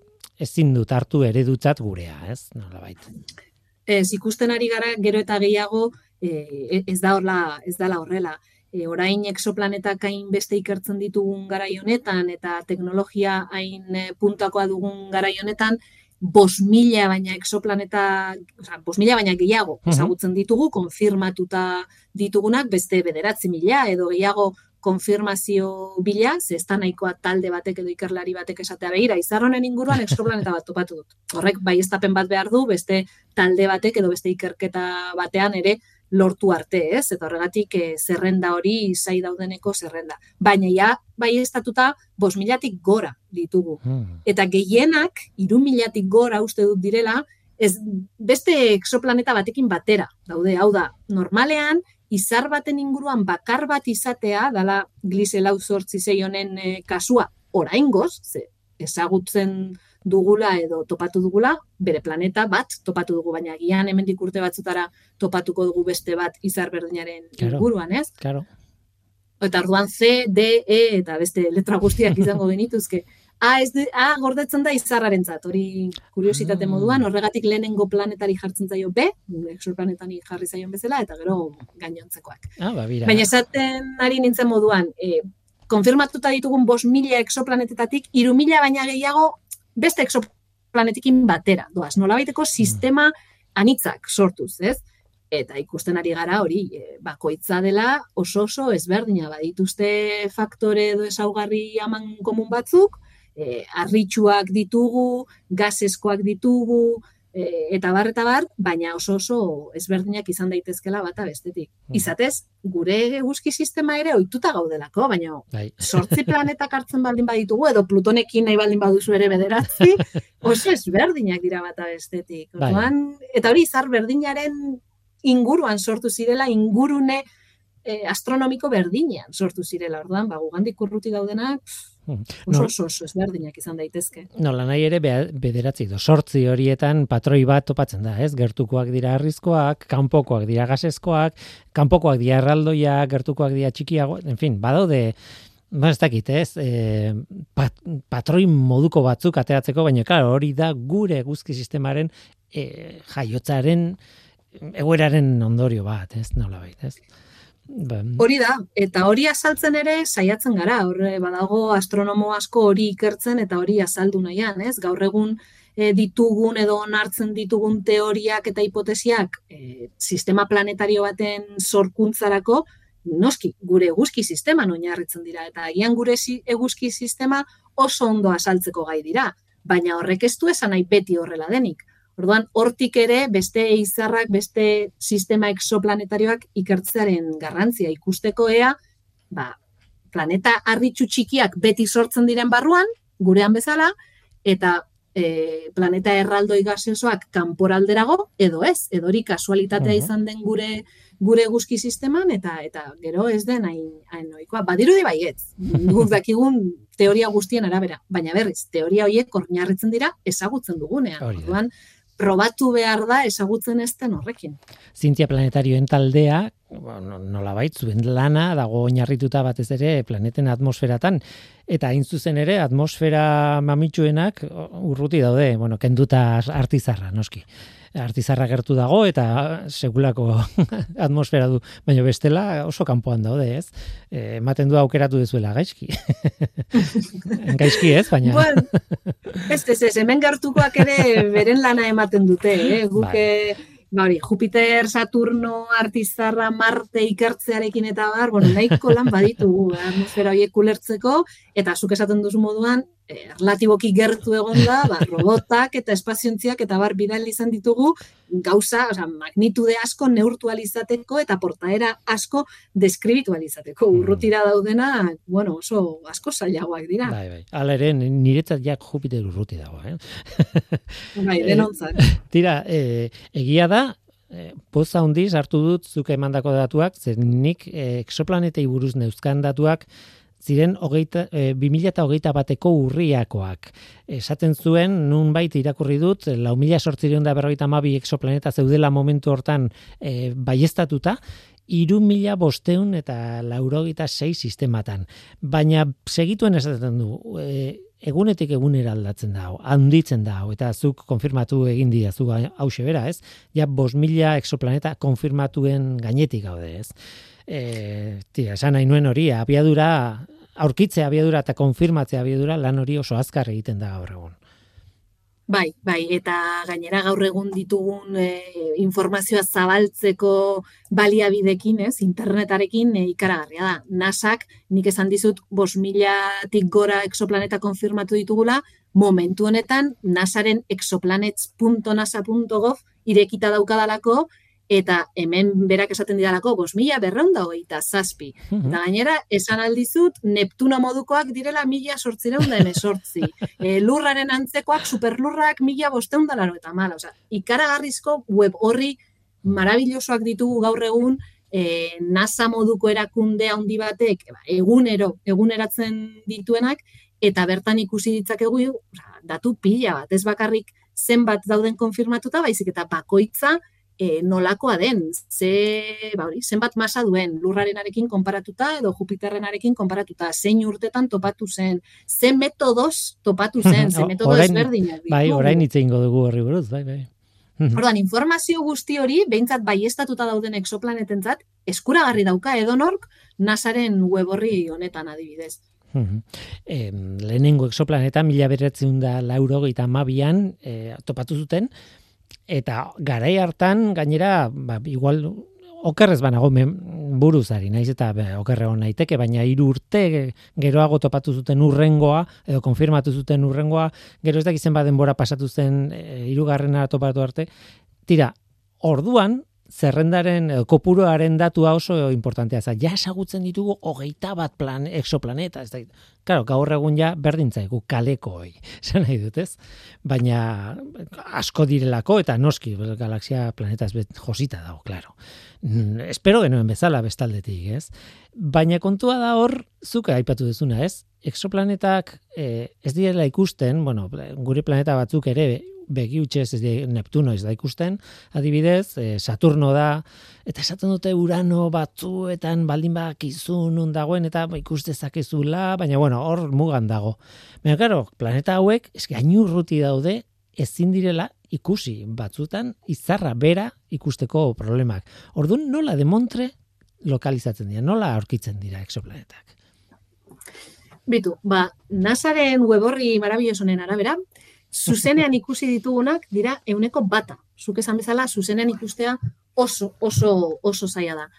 ezin dut hartu eredutzat gurea, ez? Nolabait. Ez ikusten ari gara gero eta gehiago e, ez da horla, ez dala horrela. E, orain exoplanetak hain beste ikertzen ditugun garai honetan eta teknologia hain e, puntakoa dugun garai honetan, bos mila baina exoplaneta, oza, bos mila baina gehiago Mhm. ezagutzen ditugu, konfirmatuta ditugunak, beste bederatzi mila edo gehiago konfirmazio bila, ze ez da nahikoa talde batek edo ikerlari batek esatea begira, izar honen inguruan exoplaneta bat topatu dut. Horrek bai bat behar du, beste talde batek edo beste ikerketa batean ere lortu arte, ez? Eta horregatik eh, zerrenda hori zai daudeneko zerrenda. Baina ja, bai estatuta, bos milatik gora ditugu. Hmm. Eta gehienak, iru milatik gora uste dut direla, ez beste exoplaneta batekin batera daude. Hau da, normalean, izar baten inguruan bakar bat izatea, dala glise lau zortzi zei honen eh, kasua, oraingoz, ze ezagutzen dugula edo topatu dugula, bere planeta bat topatu dugu, baina gian hemendik urte batzutara topatuko dugu beste bat izar berdinaren Claro. inguruan, ez? Claro. Eta orduan C, D, E eta beste letra guztiak izango genituzke. A, ez de, A gordetzen da izarrarentzat, hori kuriositate Ah. moduan, horregatik lehenengo planetari jartzen zaio B, exoplanetari jarri zaion bezala, eta gero gainontzekoak. Ah, ba, bira. Baina esaten ari nintzen moduan, e, konfirmatuta ditugun bos mila exoplanetetatik, iru mila baina gehiago beste exoplanetikin batera. Doaz, nolabaiteko sistema anitzak sortuz, ez? Eta ikusten ari gara hori, e, bakoitza dela oso oso ezberdina badituzte faktore edo ezaugarri haman komun batzuk, e, arritxuak ditugu, gaseskoak ditugu, eta bar eta bar, baina oso oso ezberdinak izan daitezkela bata bestetik. Hmm. Izatez, gure eguzki sistema ere ohituta gaudelako, baina Bai. sortzi planetak hartzen baldin baditugu, edo Plutonekin nahi baldin baduzu ere bederatzi, oso ezberdinak dira bata bestetik. Bai. Orduan, eta hori izar berdinaren inguruan sortu zirela, ingurune eh, astronomiko berdinean sortu zirela. Orduan, ba, gugandik urruti daudenak, Hmm. oso oso, oso ezberdinak izan daitezke. Nola nahi ere bederatzi do sortzi horietan patroi bat topatzen da, ez? Gertukoak dira arrizkoak, kanpokoak dira gaseskoak, kanpokoak dira erraldoiak, gertukoak dira txikiago, en fin, badaude Ba, ez dakit, ez? E, pat, patroi moduko batzuk ateratzeko, baina, claro, hori da gure guzki sistemaren e, jaiotzaren egoeraren ondorio bat, ez? Nola ez? Ba, Hori da, eta hori azaltzen ere saiatzen gara, horre badago astronomo asko hori ikertzen eta hori azaldu nahian, ez? Gaur egun e, ditugun edo onartzen ditugun teoriak eta hipotesiak e, sistema planetario baten sorkuntzarako, noski, gure eguzki sisteman oinarritzen dira, eta agian gure eguzki sistema oso ondo azaltzeko gai dira, baina horrek ez du esan nahi beti horrela denik. Orduan, hortik ere beste izarrak, beste sistema exoplanetarioak ikertzearen garrantzia ikusteko ea, ba, planeta harritxu txikiak beti sortzen diren barruan, gurean bezala, eta e, planeta erraldoi gaseosoak kanporalderago, edo ez, edo hori kasualitatea izan den gure gure eguzki sisteman, eta eta gero ez den hain, hain ohikoa. Badirudi baietz, guk dakigun teoria guztien arabera, baina berriz, teoria horiek oinarritzen dira ezagutzen dugunean. Hori da. Orduan, probatu behar da ezagutzen ez den horrekin. Zintia planetarioen taldea, nola zuen lana dago oinarrituta batez ere planeten atmosferatan, eta hain zuzen ere atmosfera mamitsuenak urruti daude, bueno, kenduta artizarra, noski artizarra gertu dago eta segulako atmosfera du, baina bestela oso kanpoan daude, ez? E, ematen du aukeratu dezuela gaizki. gaizki ez, baina... Bueno, ez, ez, ez, hemen gertukoak ere beren lana ematen dute, eh? Guk, bai. Ba hori, Jupiter, Saturno, Artizarra, Marte ikertzearekin eta bar, bueno, nahiko lan baditugu eh, atmosfera horiek ulertzeko, eta zuk esaten duzu moduan, eh, relatiboki gertu egon da, ba, robotak eta espaziontziak eta bar bidal izan ditugu, gauza, oza, magnitude asko neurtualizateko eta portaera asko deskribitualizateko. Mm. Urrutira daudena, bueno, oso asko zailagoak dira. Bai, bai. Hala ere, niretzat jak Jupiter urruti dago, eh? bai, denontzat. tira, eh, egia da, eh, poza hundiz hartu dut zuke emandako datuak, zer nik eh, exoplanetei buruz neuzkan datuak, ziren hogeita, e, 2008 bateko urriakoak. Esaten zuen, nun baita irakurri dut, lau mila sortzireun da berroita mabi exoplaneta zeudela momentu hortan e, baiestatuta, iru mila bosteun eta laurogita sei sistematan. Baina segituen esaten du, e, egunetik egunera aldatzen da, handitzen da, eta zuk konfirmatu egin dira, zu hause bera, ez? Ja, bos mila exoplaneta konfirmatuen gainetik gaude, ez? E, tira, esan nahi nuen hori, abiadura, aurkitzea abiadura eta konfirmatzea abiadura lan hori oso azkar egiten da gaur egun. Bai, bai, eta gainera gaur egun ditugun e, informazioa zabaltzeko baliabidekin, ez, internetarekin e, ikaragarria da. NASAk, nik esan dizut, bos milatik gora exoplaneta konfirmatu ditugula, momentu honetan, NASAren exoplanets.nasa.gov irekita daukadalako, eta hemen berak esaten didalako, bos mila berreun da hogeita zazpi. Mhm. Eta gainera, esan aldizut, Neptuno modukoak direla mila sortzireun da emesortzi. E, lurraren antzekoak, superlurrak mila bosteun da laro eta mala. Osa, ikaragarrizko web horri marabillosoak ditugu gaur egun, e, NASA moduko erakunde handi batek, ba, egunero, eguneratzen dituenak, eta bertan ikusi ditzakegu, datu pila bat, ez bakarrik zenbat dauden konfirmatuta, baizik eta bakoitza, e, nolakoa den, ze, ba hori, zenbat masa duen lurrarenarekin konparatuta edo Jupiterrenarekin konparatuta, zein urtetan topatu zen, ze metodos topatu zen, ze metodo ezberdinak. Bai, orain hitze ingo dugu horri buruz, bai, bai. Orduan, informazio guzti hori, behintzat baiestatuta dauden exoplanetentzat, eskuragarri dauka edonork NASAren web horri honetan adibidez. Eh, lehenengo exoplaneta mila beratzen da lauro eta mabian eh, topatu zuten, eta garai hartan gainera ba, igual okerrez banago buruzari, naiz eta okerre hon naiteke, baina hiru urte geroago topatu zuten urrengoa, edo konfirmatu zuten urrengoa, gero ez dakizen baden bora pasatu zen e, irugarrena topatu arte, tira, orduan, zerrendaren eh, kopuroaren datua oso importantea za. Ja esagutzen ditugu hogeita bat plan exoplaneta, ez da. Claro, gaur egun ja berdintzaigu kaleko hoi. Esan nahi dut, ez? Baina asko direlako eta noski galaxia planeta ez josita dago, claro. Mm, espero genuen bezala bestaldetik, ez? Baina kontua da hor, zuka aipatu duzuna, ez? Exoplanetak eh, ez direla ikusten, bueno, gure planeta batzuk ere begi utxez ez Neptuno ez da ikusten, adibidez, e, Saturno da, eta esaten dute Urano batzuetan baldin bak izun dagoen, eta ba, ikuste zakezula, baina bueno, hor mugan dago. Baina, karo, planeta hauek, eski urruti daude, ezin direla ikusi batzutan, izarra bera ikusteko problemak. Orduan, nola demontre lokalizatzen dira, nola aurkitzen dira exoplanetak? Bitu, ba, NASAren weborri marabillosonen arabera, zuzenean ikusi ditugunak dira euneko bata. Zuk esan bezala, zuzenean ikustea oso, oso, oso zaila da.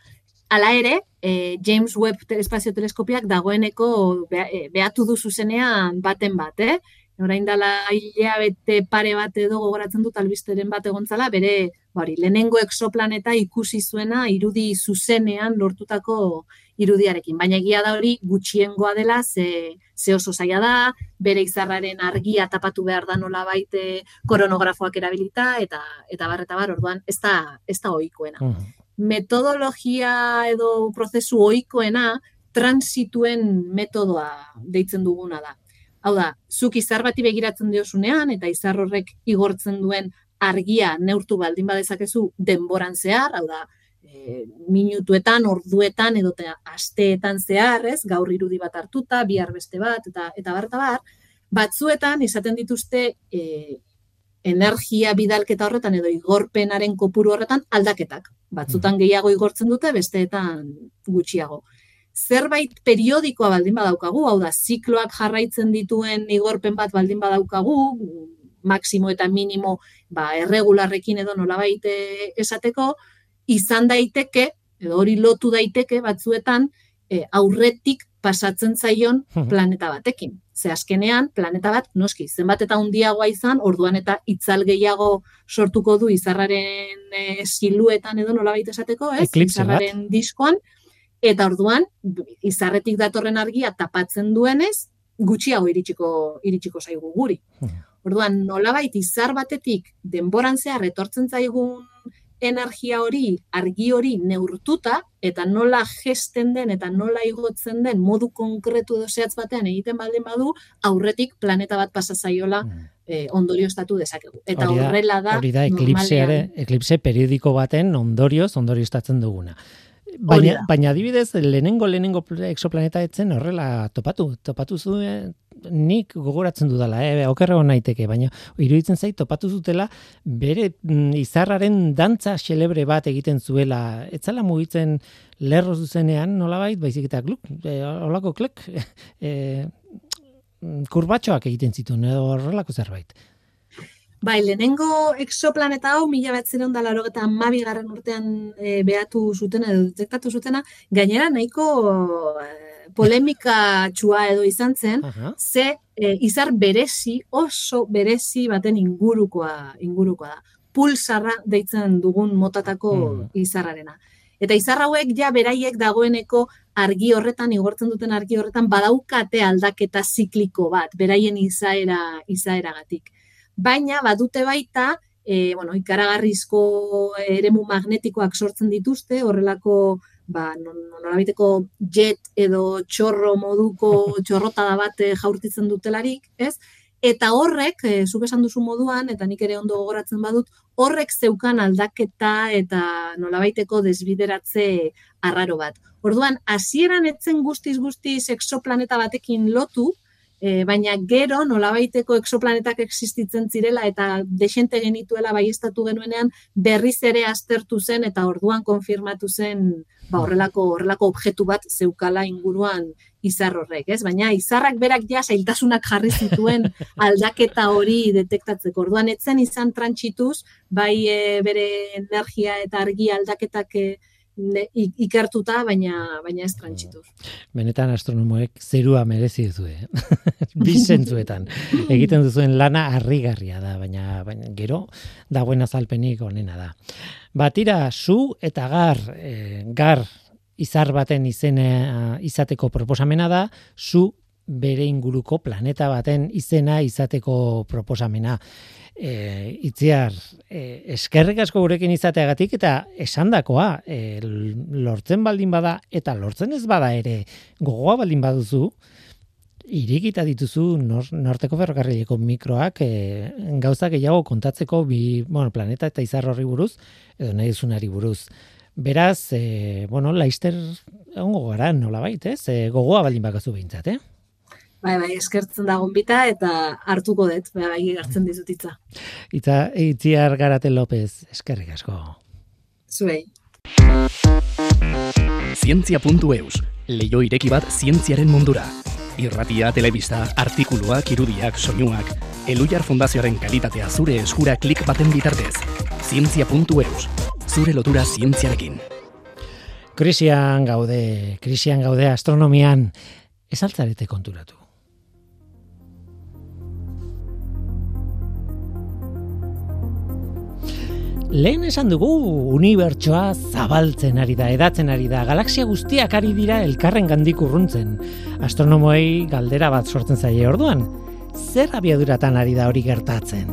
Hala ere, e, James Webb Espazio Teleskopiak dagoeneko eh, behatu du zuzenean baten bat, eh? orain dala hilea bete pare bat edo gogoratzen dut albisteren bat egontzala, bere bari, lehenengo exoplaneta ikusi zuena irudi zuzenean lortutako irudiarekin. Baina egia da hori gutxiengoa dela, ze, ze oso zaila da, bere izarraren argia tapatu behar da nola baite koronografoak erabilita, eta eta barreta bar, orduan, ez da, ez da oikoena. Metodologia edo prozesu oikoena transituen metodoa deitzen duguna da. Hau da, zuk izar bati begiratzen diozunean eta izar horrek igortzen duen argia neurtu baldin badezakezu denboran zehar, hau da, e, minutuetan, orduetan edo asteetan zehar, ez? Gaur irudi bat hartuta, bihar beste bat eta eta bar bar, batzuetan izaten dituzte e, energia bidalketa horretan edo igorpenaren kopuru horretan aldaketak. Batzutan mm. gehiago igortzen dute, besteetan gutxiago. Zerbait periodikoa baldin badaukagu, hau da, zikloak jarraitzen dituen igorpen bat baldin badaukagu, maksimo eta minimo ba, erregularrekin edo nolabait eh, esateko, izan daiteke, edo hori lotu daiteke batzuetan, e, aurretik pasatzen zaion planeta batekin. Ze azkenean, planeta bat, noski, zenbat eta hundiagoa izan, orduan eta itzal gehiago sortuko du izarraren e, siluetan edo nola baita esateko, ez? izarraren diskoan, eta orduan, izarretik datorren argia tapatzen duenez, gutxiago iritsiko, iritsiko zaigu guri. Orduan, nolabait izar batetik denboran zehar etortzen zaigun energia hori, argi hori neurtuta, eta nola gesten den eta nola igotzen den modu konkretu edo zehatz batean egiten baldin badu, aurretik planeta bat pasa zaiola mm. eh, ondorio estatu dezakegu. Eta horrela da, hori da eklipse periodiko baten ondorioz ondorio estatzen duguna. Baina, baina adibidez, lehenengo lehenengo exoplaneta etzen horrela topatu. Topatu zuen, nik gogoratzen dudala, eh, okerrego naiteke, baina iruditzen zait topatu zutela bere mm, izarraren dantza xelebre bat egiten zuela. Etzala mugitzen lerro zuzenean, nolabait, baizik eta kluk, e, olako klek, e, kurbatxoak egiten zituen, edo horrelako zerbait. Bai, lehenengo exoplaneta hau, mila bat ziren dalaro eta mabi garran urtean e, behatu zuten edo detektatu zutena, gainera nahiko e, polemika txua edo izan zen, ze e, izar berezi, oso berezi baten ingurukoa, ingurukoa da. Pulsarra deitzen dugun motatako mm. izarrarena. Eta izar hauek ja beraiek dagoeneko argi horretan, igortzen duten argi horretan, badaukate aldaketa zikliko bat, beraien izaera, izaeragatik baina badute baita e, bueno, ikaragarrizko eremu magnetikoak sortzen dituzte, horrelako ba, norabiteko jet edo txorro moduko txorrotada bat eh, jaurtitzen dutelarik, ez? Eta horrek, e, zuk esan duzu moduan, eta nik ere ondo gogoratzen badut, horrek zeukan aldaketa eta nolabaiteko desbideratze arraro bat. Orduan, hasieran etzen guztiz guztiz exoplaneta batekin lotu, E, baina gero nolabaiteko exoplanetak existitzen zirela eta desente genituela baiestatu genuenean berriz ere aztertu zen eta orduan konfirmatu zen ba, horrelako horrelako objektu bat zeukala inguruan izar horrek, ez? Baina izarrak berak ja zailtasunak jarri zituen aldaketa hori detektatzeko. Orduan etzen izan trantsituz, bai e, bere energia eta argi aldaketak e, ne, ikertuta, baina baina ez trantzituz. Benetan astronomoek zerua merezi duzu, eh? Bizentzuetan. Egiten duzuen lana harrigarria da, baina, baina gero dagoen azalpenik onena da. Batira, zu eta gar, e, gar izar baten izena izateko proposamena da, zu bere inguruko planeta baten izena izateko proposamena e, itziar, e, eskerrik asko gurekin izateagatik eta esandakoa e, lortzen baldin bada eta lortzen ez bada ere gogoa baldin baduzu, irikita dituzu nor, norteko ferrokarrileko mikroak e, gauza gehiago kontatzeko bi bueno, planeta eta izar horri buruz, edo nahi duzunari buruz. Beraz, e, bueno, laister ongo gara nola baita, ez? E, gogoa baldin bakazu behintzat, eh? Bai, bai, eskertzen da bita eta hartuko dut, bai, bai, hartzen dizut itza. Itza, itziar garate López, eskerrik asko. Zuei. Zientzia.eus, leio ireki bat zientziaren mundura. Irratia, telebista, artikuluak, irudiak, soinuak, Elujar Fundazioaren kalitatea zure eskura klik baten bitartez. Zientzia.eus, zure lotura zientziarekin. Krisian gaude, krisian gaude astronomian, ez altzarete konturatu. Lehen esan dugu unibertsoa zabaltzen ari da, edatzen ari da, galaxia guztiak ari dira elkarren gandik urruntzen. Astronomoei galdera bat sortzen zaie orduan, zer abiaduratan ari da hori gertatzen?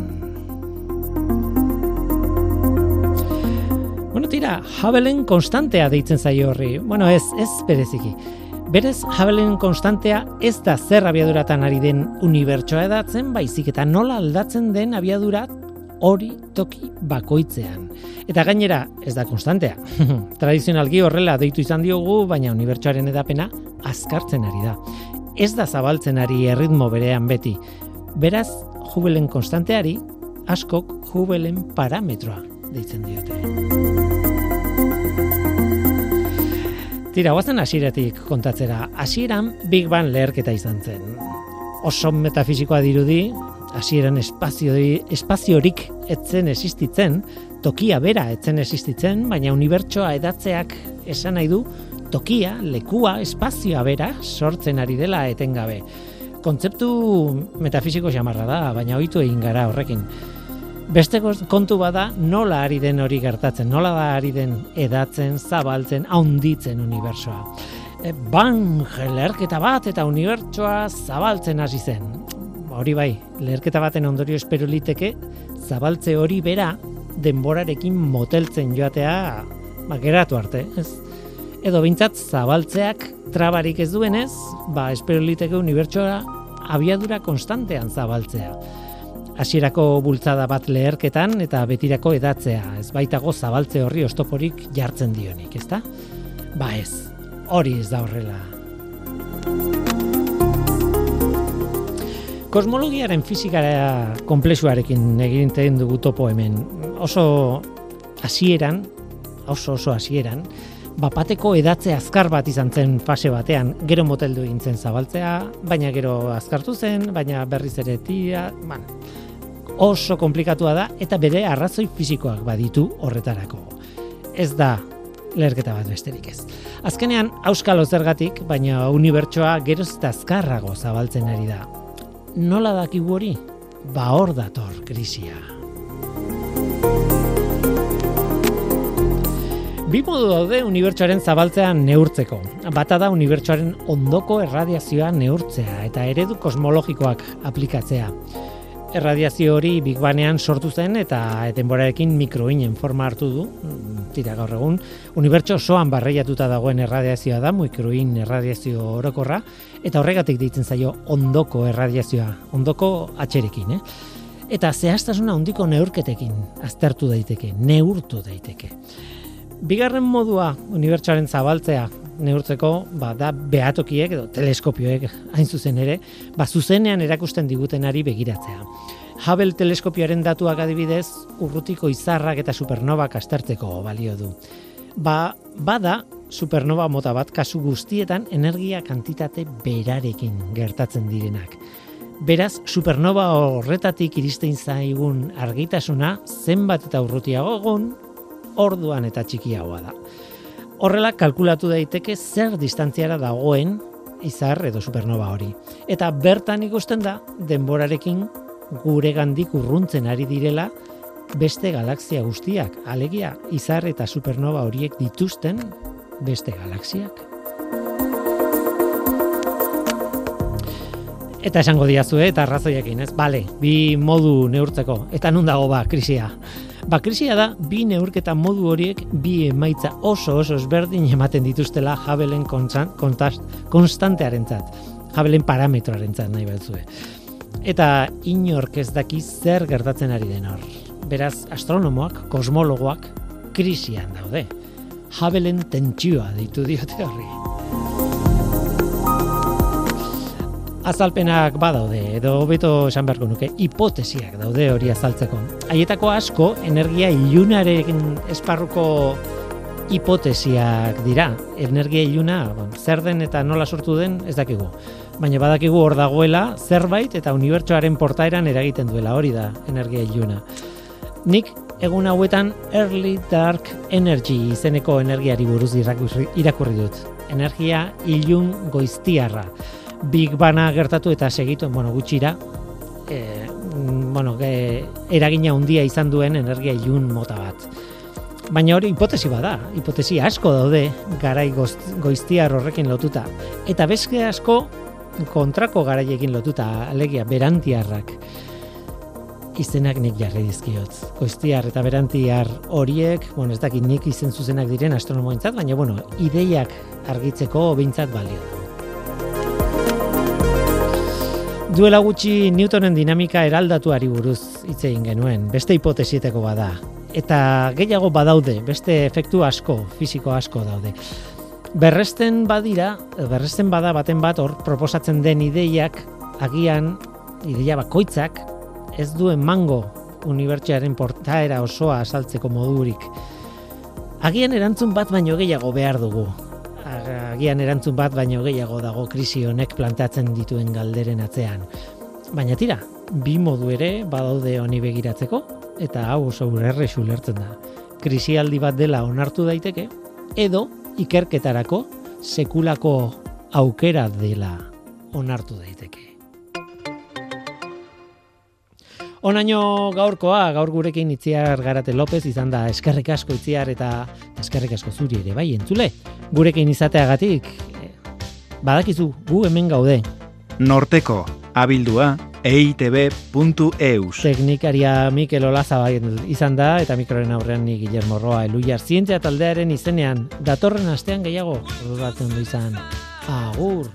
Bueno, tira, Hubble-en konstantea deitzen zaio horri. Bueno, ez, ez bereziki. Berez, Hubble-en konstantea ez da zer abiaduratan ari den unibertsoa edatzen, baizik eta nola aldatzen den abiadura hori toki bakoitzean. Eta gainera, ez da konstantea. Tradizionalgi horrela deitu izan diogu, baina unibertsuaren edapena azkartzen ari da. Ez da zabaltzen ari erritmo berean beti. Beraz, jubelen konstanteari, askok jubelen parametroa deitzen diote. Tira, guazen asiretik kontatzera. Asieran Big Bang leherketa izan zen. Oso metafizikoa dirudi, hasieran espazio espaziorik etzen existitzen, tokia bera etzen existitzen, baina unibertsoa edatzeak esan nahi du tokia, lekua, espazioa bera sortzen ari dela etengabe. Kontzeptu metafisiko xamarra da, baina ohitu egin gara horrekin. Beste kontu bada nola ari den hori gertatzen, nola da ari den edatzen, zabaltzen, haunditzen unibertsoa. E, ban, leherketa bat eta unibertsoa zabaltzen hasi zen hori bai, leherketa baten ondorio espero liteke, zabaltze hori bera denborarekin moteltzen joatea ba, geratu arte, ez? Edo bintzat zabaltzeak trabarik ez duenez, ba, espero liteke unibertsoa abiadura konstantean zabaltzea. Hasierako bultzada bat leherketan eta betirako edatzea, ez baitago zabaltze horri ostoporik jartzen dionik, ezta? Ba ez, hori ez da horrela. Kosmologiaren fizikara komplexuarekin egiten dugu topo hemen. Oso hasieran, oso oso hasieran, bapateko edatze azkar bat izan zen fase batean, gero moteldu egin zabaltzea, baina gero azkartu zen, baina berriz ere tia, man, oso komplikatua da eta bere arrazoi fisikoak baditu horretarako. Ez da lerketa bat besterik ez. Azkenean, auskalo zergatik, baina unibertsoa geroz eta azkarrago zabaltzen ari da nola dakigu hori? Ba hor dator krisia. Bi modu daude unibertsoaren zabaltzean neurtzeko. Bata da unibertsoaren ondoko erradiazioa neurtzea eta eredu kosmologikoak aplikatzea erradiazio hori Big Bangean sortu zen eta denborarekin mikroinen forma hartu du. Tira gaur egun, unibertso osoan barreiatuta dagoen erradiazioa da, mikroin erradiazio orokorra, eta horregatik deitzen zaio ondoko erradiazioa, ondoko atxerekin, eh? Eta zehaztasuna ondiko neurketekin aztertu daiteke, neurtu daiteke. Bigarren modua unibertsoaren zabaltzea neurtzeko, ba, da behatokiek edo teleskopioek hain zuzen ere, ba, zuzenean erakusten digutenari begiratzea. Hubble teleskopioaren datuak adibidez, urrutiko izarrak eta supernovak astertzeko balio du. Ba, bada, supernova mota bat kasu guztietan energia kantitate berarekin gertatzen direnak. Beraz, supernova horretatik iristen zaigun argitasuna zenbat eta urrutiago egun, orduan eta txikiagoa da. Horrela kalkulatu daiteke zer distantziara dagoen izar edo supernova hori. Eta bertan ikusten da denborarekin gure gandik urruntzen ari direla beste galaxia guztiak, alegia izar eta supernova horiek dituzten beste galaxiak. Eta esango diazu, eta arrazoiekin, ez? Bale, bi modu neurtzeko. Eta nun dago ba, krisia. Ba, krisia da, bi neurketa modu horiek bi emaitza oso oso ezberdin ematen dituztela jabelen konstantearen zat. Jabelen parametroaren zat, nahi batzue. Eta inork ez daki zer gertatzen ari den hor. Beraz, astronomoak, kosmologoak, krisian daude. Jabelen tentsioa ditu diote horri. Azalpenak badaude edo hobeto esan beharko nuke hipotesiak daude hori azaltzeko. Haietako asko energia ilunaren esparruko hipotesiak dira. Energia iluna, bon, zer den eta nola sortu den ez dakigu. Baina badakigu hor dagoela zerbait eta unibertsoaren portaeran eragiten duela hori da energia iluna. Nik egun hauetan Early Dark Energy izeneko energiari buruz irakurri dut. Energia ilun goiztiarra. Big Bana gertatu eta segitu, bueno, gutxira, e, bueno, e, eragina handia izan duen energia ilun mota bat. Baina hori hipotesi bada, hipotesi asko daude garai goiztiar horrekin lotuta. Eta bezke asko kontrako garaiekin lotuta, alegia, berantiarrak izenak nik jarri dizkiot. Goiztiar eta berantiar horiek, bueno, ez dakit nik izen zuzenak diren astronomoentzat, baina bueno, ideiak argitzeko bintzat balio Duela gutxi Newtonen dinamika eraldatuari buruz hitz egin genuen, beste hipotesieteko bada. Eta gehiago badaude, beste efektu asko, fisiko asko daude. Berresten badira, berresten bada baten bat hor proposatzen den ideiak agian ideia bakoitzak ez duen mango unibertsiaren portaera osoa asaltzeko modurik. Agian erantzun bat baino gehiago behar dugu. Agian erantzun bat baino gehiago dago krisi honek plantatzen dituen galderen atzean. Baina tira, bi modu ere badaude honi begiratzeko eta hau oso urerre ulertzen da. Krisialdi bat dela onartu daiteke edo ikerketarako sekulako aukera dela onartu daiteke. Onaino gaurkoa, gaur gurekin itziar garate López izan da eskerrik asko itziar eta eskerrik asko zuri ere bai entzule. Gurekin izateagatik eh, badakizu gu hemen gaude. Norteko abildua eitb.eus Teknikaria Mikel Olaza bai izan da eta mikroren aurrean ni Guillermo Roa Eluiar zientzia taldearen izenean datorren astean gehiago rodatzen du izan. Agur.